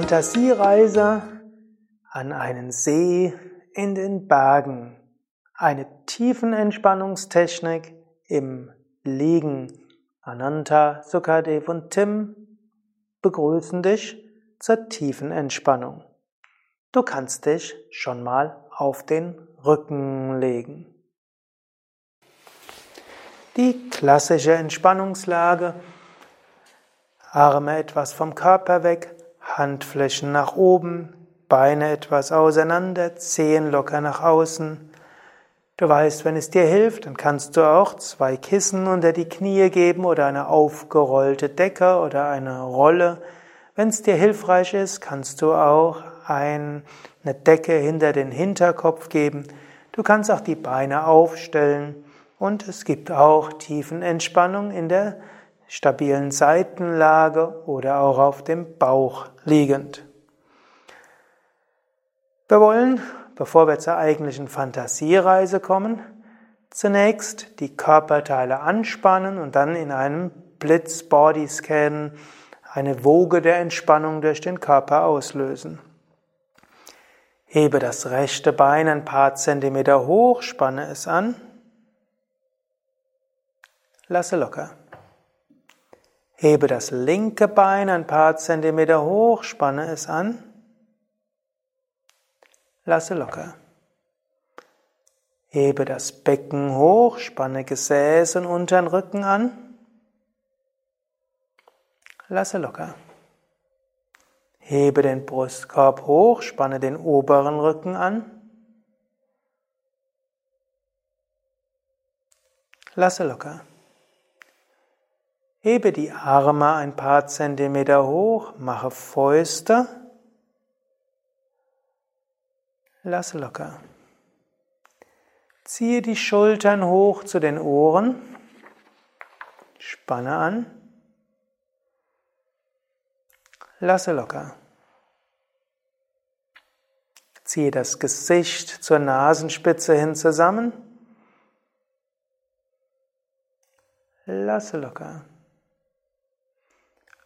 Fantasiereise an einen See in den Bergen. Eine Tiefenentspannungstechnik im Liegen. Ananta, Sukadev und Tim begrüßen dich zur tiefen Entspannung. Du kannst dich schon mal auf den Rücken legen. Die klassische Entspannungslage. Arme etwas vom Körper weg, Handflächen nach oben, Beine etwas auseinander, Zehen locker nach außen. Du weißt, wenn es dir hilft, dann kannst du auch zwei Kissen unter die Knie geben oder eine aufgerollte Decke oder eine Rolle. Wenn es dir hilfreich ist, kannst du auch eine Decke hinter den Hinterkopf geben. Du kannst auch die Beine aufstellen und es gibt auch Tiefenentspannung in der stabilen Seitenlage oder auch auf dem Bauch liegend. Wir wollen, bevor wir zur eigentlichen Fantasiereise kommen, zunächst die Körperteile anspannen und dann in einem Blitz-Body-Scan eine Woge der Entspannung durch den Körper auslösen. Hebe das rechte Bein ein paar Zentimeter hoch, spanne es an. Lasse locker. Hebe das linke Bein ein paar Zentimeter hoch, spanne es an. Lasse locker. Hebe das Becken hoch, spanne Gesäß und unteren Rücken an. Lasse locker. Hebe den Brustkorb hoch, spanne den oberen Rücken an. Lasse locker. Hebe die Arme ein paar Zentimeter hoch, mache Fäuste. Lasse locker. Ziehe die Schultern hoch zu den Ohren. Spanne an. Lasse locker. Ziehe das Gesicht zur Nasenspitze hin zusammen. Lasse locker.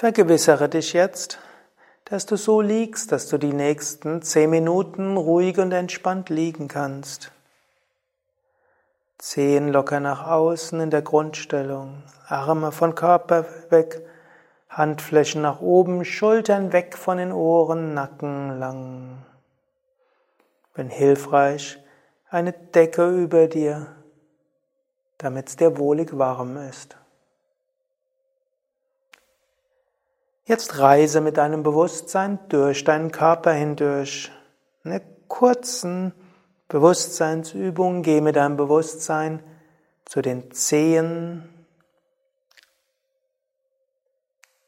Vergewissere dich jetzt, dass du so liegst, dass du die nächsten zehn Minuten ruhig und entspannt liegen kannst. Zehen locker nach außen in der Grundstellung, Arme von Körper weg, Handflächen nach oben, Schultern weg von den Ohren, Nacken lang. Wenn hilfreich, eine Decke über dir, damit es dir wohlig warm ist. Jetzt reise mit deinem Bewusstsein durch deinen Körper hindurch. Eine kurzen Bewusstseinsübung, geh mit deinem Bewusstsein zu den Zehen,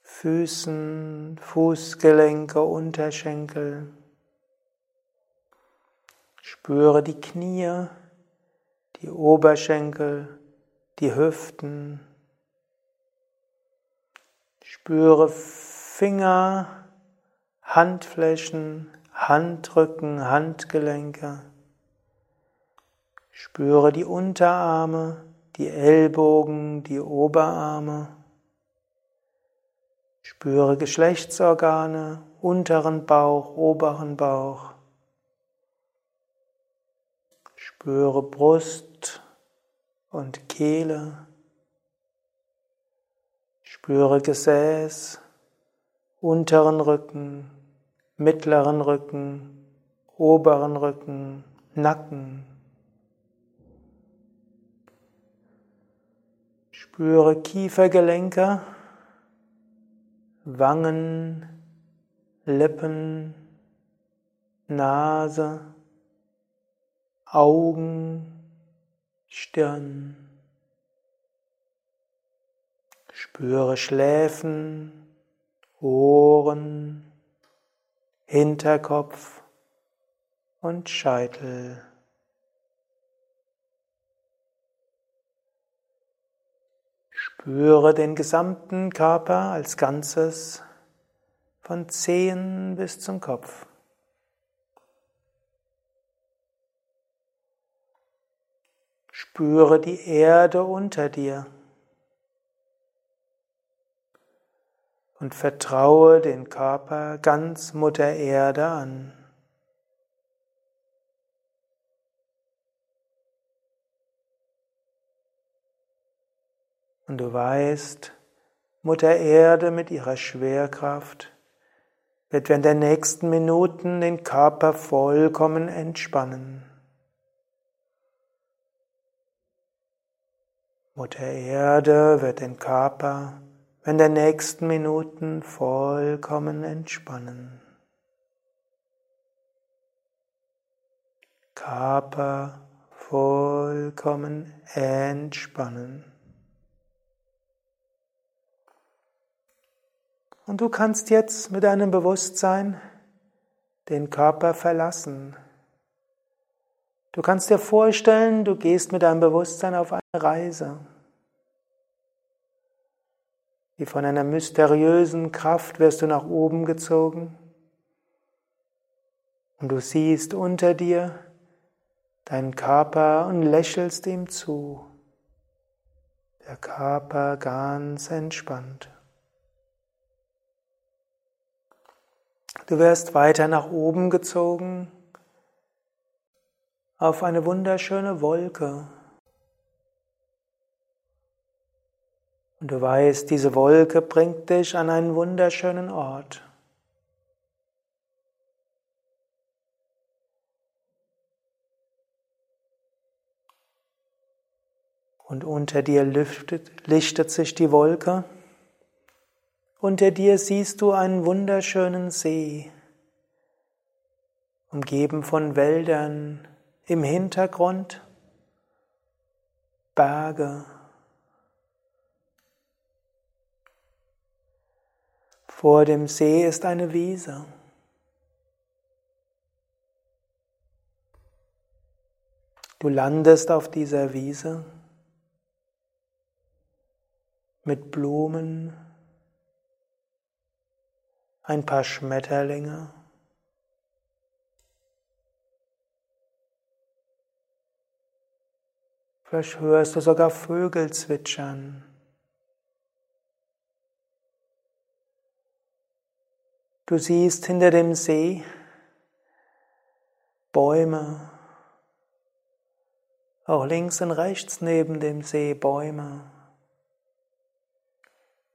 Füßen, Fußgelenke, Unterschenkel. Spüre die Knie, die Oberschenkel, die Hüften. Spüre Finger, Handflächen, Handrücken, Handgelenke. Spüre die Unterarme, die Ellbogen, die Oberarme. Spüre Geschlechtsorgane, unteren Bauch, oberen Bauch. Spüre Brust und Kehle. Spüre Gesäß, unteren Rücken, mittleren Rücken, oberen Rücken, Nacken. Spüre Kiefergelenke, Wangen, Lippen, Nase, Augen, Stirn. Spüre Schläfen, Ohren, Hinterkopf und Scheitel. Spüre den gesamten Körper als Ganzes von Zehen bis zum Kopf. Spüre die Erde unter dir und vertraue den Körper ganz Mutter Erde an. Und du weißt, Mutter Erde mit ihrer Schwerkraft wird während der nächsten Minuten den Körper vollkommen entspannen. Mutter Erde wird den Körper während der nächsten Minuten vollkommen entspannen. Körper vollkommen entspannen. Und du kannst jetzt mit deinem Bewusstsein den Körper verlassen. Du kannst dir vorstellen, du gehst mit deinem Bewusstsein auf eine Reise, wie von einer mysteriösen Kraft wirst du nach oben gezogen und du siehst unter dir deinen Körper und lächelst ihm zu. Der Körper ganz entspannt. Du wirst weiter nach oben gezogen auf eine wunderschöne Wolke. Und du weißt, diese Wolke bringt dich an einen wunderschönen Ort. Und unter dir lüftet, lichtet sich die Wolke. Unter dir siehst du einen wunderschönen See, umgeben von Wäldern, im Hintergrund Berge. Vor dem See ist eine Wiese. Du landest auf dieser Wiese mit Blumen, ein paar Schmetterlinge. Vielleicht hörst du sogar Vögel zwitschern. Du siehst hinter dem See Bäume, auch links und rechts neben dem See Bäume.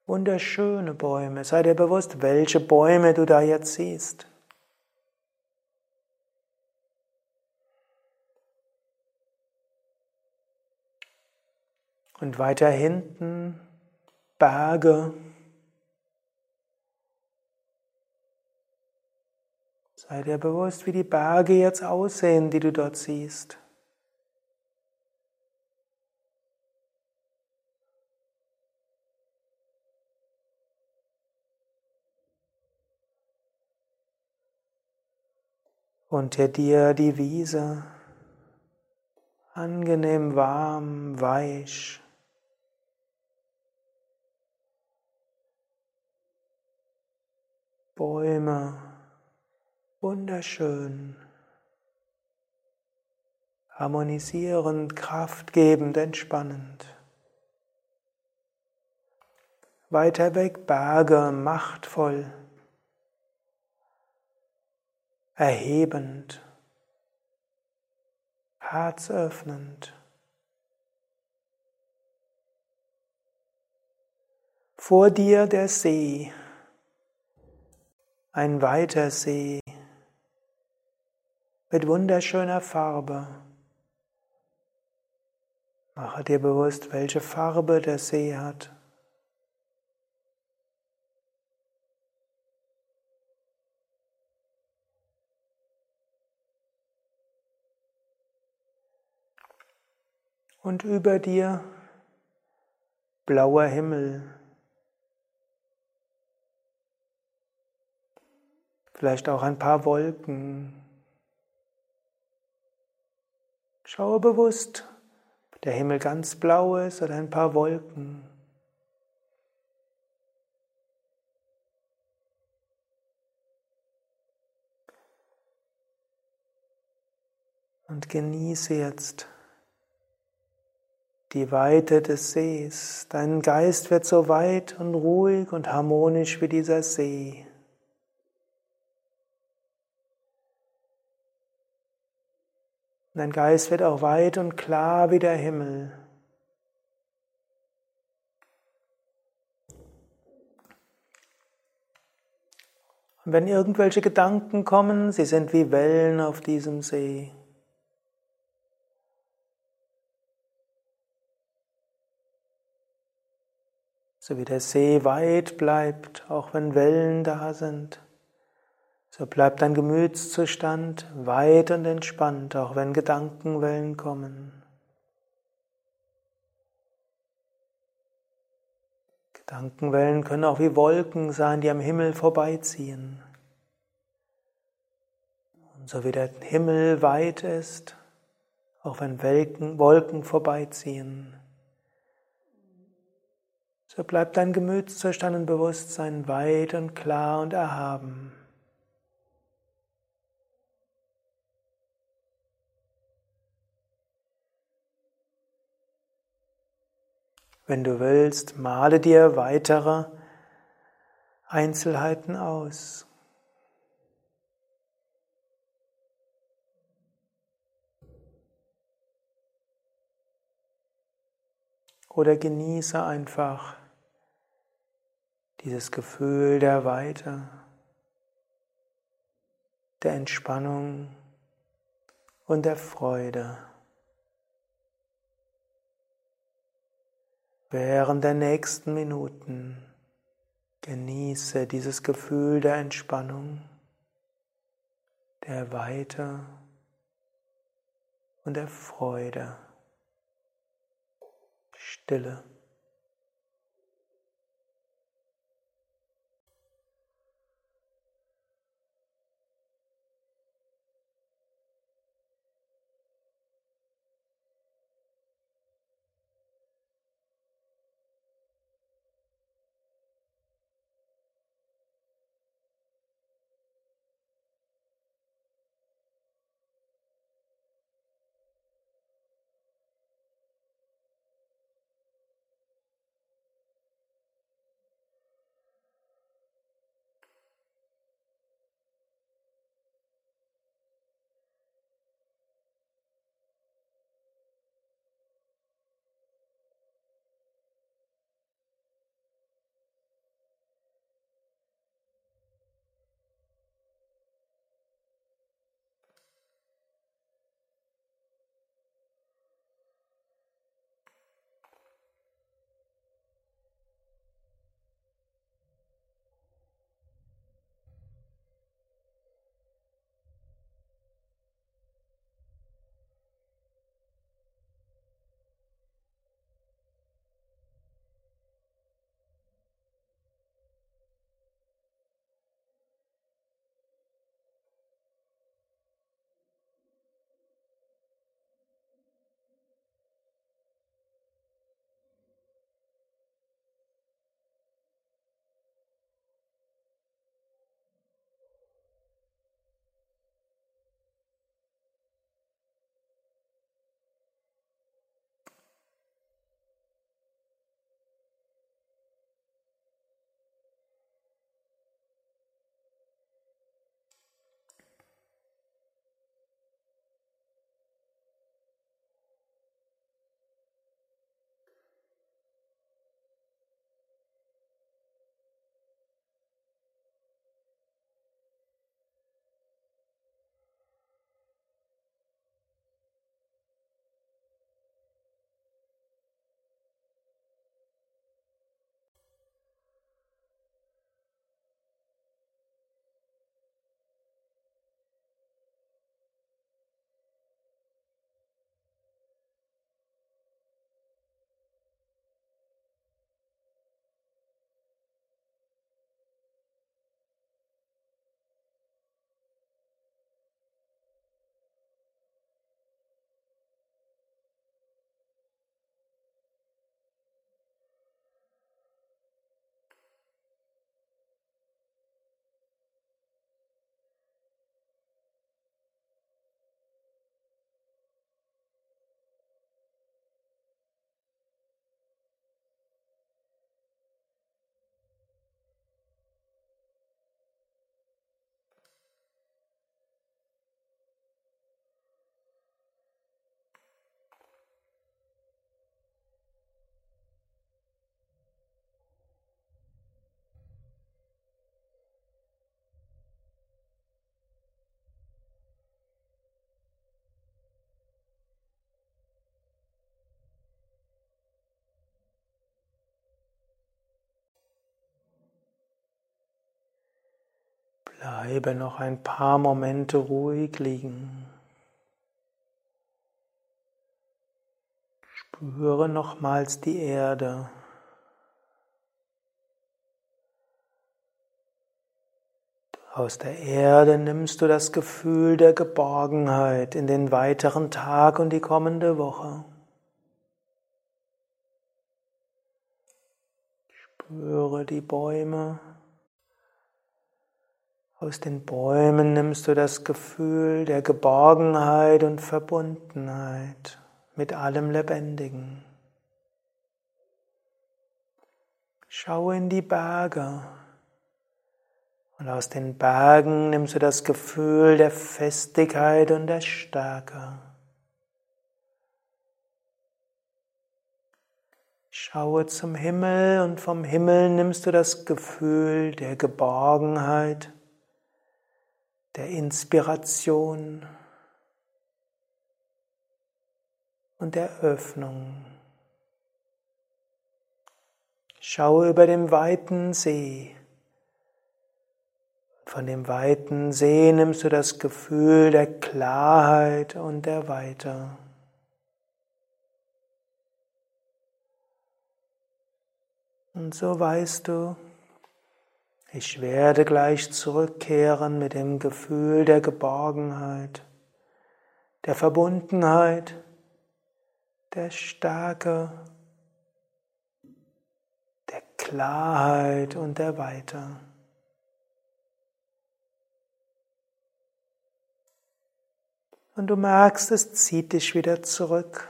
Wunderschöne Bäume. Sei dir bewusst, welche Bäume du da jetzt siehst. Und weiter hinten Berge. Sei dir bewusst, wie die Berge jetzt aussehen, die du dort siehst. Unter dir die Wiese, angenehm warm, weich. Bäume, wunderschön, harmonisierend, kraftgebend, entspannend. Weiter weg Berge, machtvoll. Erhebend, herzöffnend. Vor dir der See, ein weiter See mit wunderschöner Farbe. Mache dir bewusst, welche Farbe der See hat. und über dir blauer Himmel. vielleicht auch ein paar Wolken. Schaue bewusst, ob der Himmel ganz blau ist oder ein paar Wolken. Und genieße jetzt die Weite des Sees. Dein Geist wird so weit und ruhig und harmonisch wie dieser See. Dein Geist wird auch weit und klar wie der Himmel. Und wenn irgendwelche Gedanken kommen, sie sind wie Wellen auf diesem See. So wie der See weit bleibt, auch wenn Wellen da sind. So bleibt dein Gemütszustand weit und entspannt, auch wenn Gedankenwellen kommen. Gedankenwellen können auch wie Wolken sein, die am Himmel vorbeiziehen. Und so wie der Himmel weit ist, auch wenn Wolken vorbeiziehen, so bleibt dein Gemütszustand und Bewusstsein weit und klar und erhaben. Wenn du willst, male dir weitere Einzelheiten aus. Oder genieße einfach dieses Gefühl der Weite, der Entspannung und der Freude. Während der nächsten Minuten genieße dieses Gefühl der Entspannung, der Weite und der Freude. Stille. Bleibe noch ein paar Momente ruhig liegen. Spüre nochmals die Erde. Aus der Erde nimmst du das Gefühl der Geborgenheit in den weiteren Tag und die kommende Woche. Spüre die Bäume. Aus den Bäumen nimmst du das Gefühl der Geborgenheit und Verbundenheit mit allem Lebendigen. Schau in die Berge. Und aus den Bergen nimmst du das Gefühl der Festigkeit und der Stärke. Schaue zum Himmel und vom Himmel nimmst du das Gefühl der Geborgenheit, der Inspiration und der Öffnung. Schaue über dem weiten See. Von dem weiten See nimmst du das Gefühl der Klarheit und der Weite. Und so weißt du, ich werde gleich zurückkehren mit dem Gefühl der Geborgenheit, der Verbundenheit, der Stärke, der Klarheit und der Weite. Und du merkst, es zieht dich wieder zurück.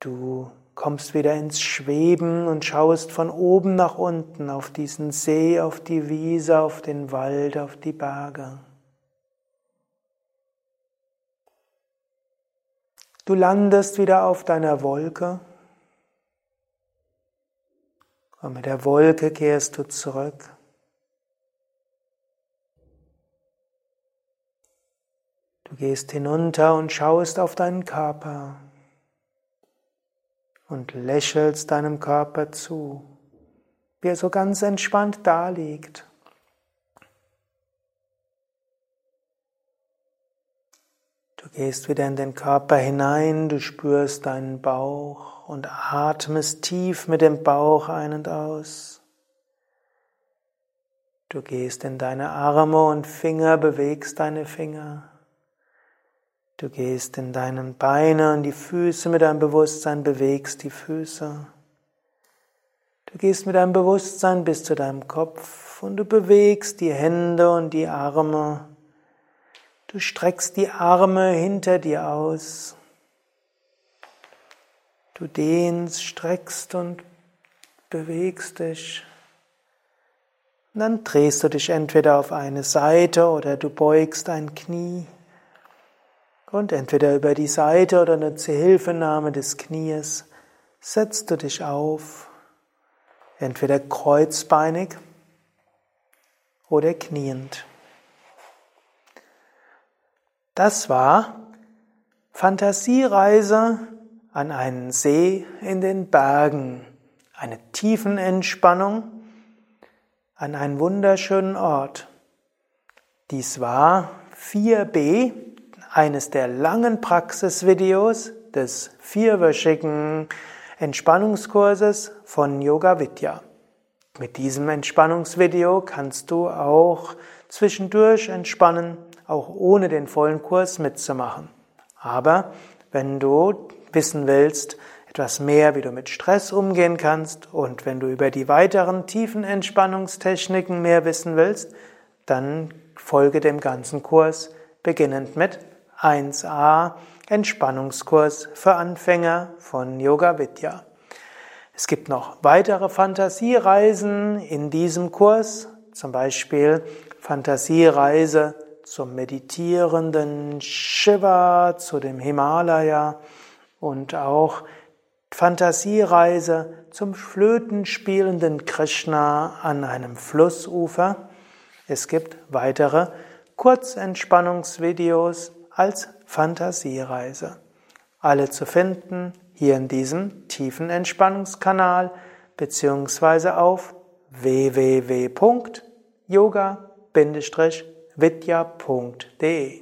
Du kommst wieder ins Schweben und schaust von oben nach unten auf diesen See, auf die Wiese, auf den Wald, auf die Berge. Du landest wieder auf deiner Wolke und mit der Wolke kehrst du zurück. Du gehst hinunter und schaust auf deinen Körper und lächelst deinem Körper zu, wie er so ganz entspannt daliegt. Du gehst wieder in den Körper hinein, du spürst deinen Bauch und atmest tief mit dem Bauch ein und aus. Du gehst in deine Arme und Finger, bewegst deine Finger. Du gehst in deinen Beine und die Füße mit deinem Bewusstsein, bewegst die Füße. Du gehst mit deinem Bewusstsein bis zu deinem Kopf und du bewegst die Hände und die Arme. Du streckst die Arme hinter dir aus. Du dehnst, streckst und bewegst dich. Und dann drehst du dich entweder auf eine Seite oder du beugst ein Knie. Und entweder über die Seite oder eine Zuhilfenahme des Knies setzt du dich auf, entweder kreuzbeinig oder kniend. Das war Fantasiereise an einen See in den Bergen, eine Tiefenentspannung an einen wunderschönen Ort. Dies war 4b eines der langen Praxisvideos des vierwöchigen Entspannungskurses von Yoga Vidya. Mit diesem Entspannungsvideo kannst du auch zwischendurch entspannen, auch ohne den vollen Kurs mitzumachen. Aber wenn du wissen willst, etwas mehr, wie du mit Stress umgehen kannst und wenn du über die weiteren tiefen Entspannungstechniken mehr wissen willst, dann folge dem ganzen Kurs beginnend mit 1a Entspannungskurs für Anfänger von Yoga Vidya. Es gibt noch weitere Fantasiereisen in diesem Kurs, zum Beispiel Fantasiereise zum meditierenden Shiva, zu dem Himalaya und auch Fantasiereise zum flötenspielenden Krishna an einem Flussufer. Es gibt weitere Kurzentspannungsvideos als Fantasiereise. Alle zu finden hier in diesem tiefen Entspannungskanal beziehungsweise auf www.yoga-vidya.de yoga-vidya.de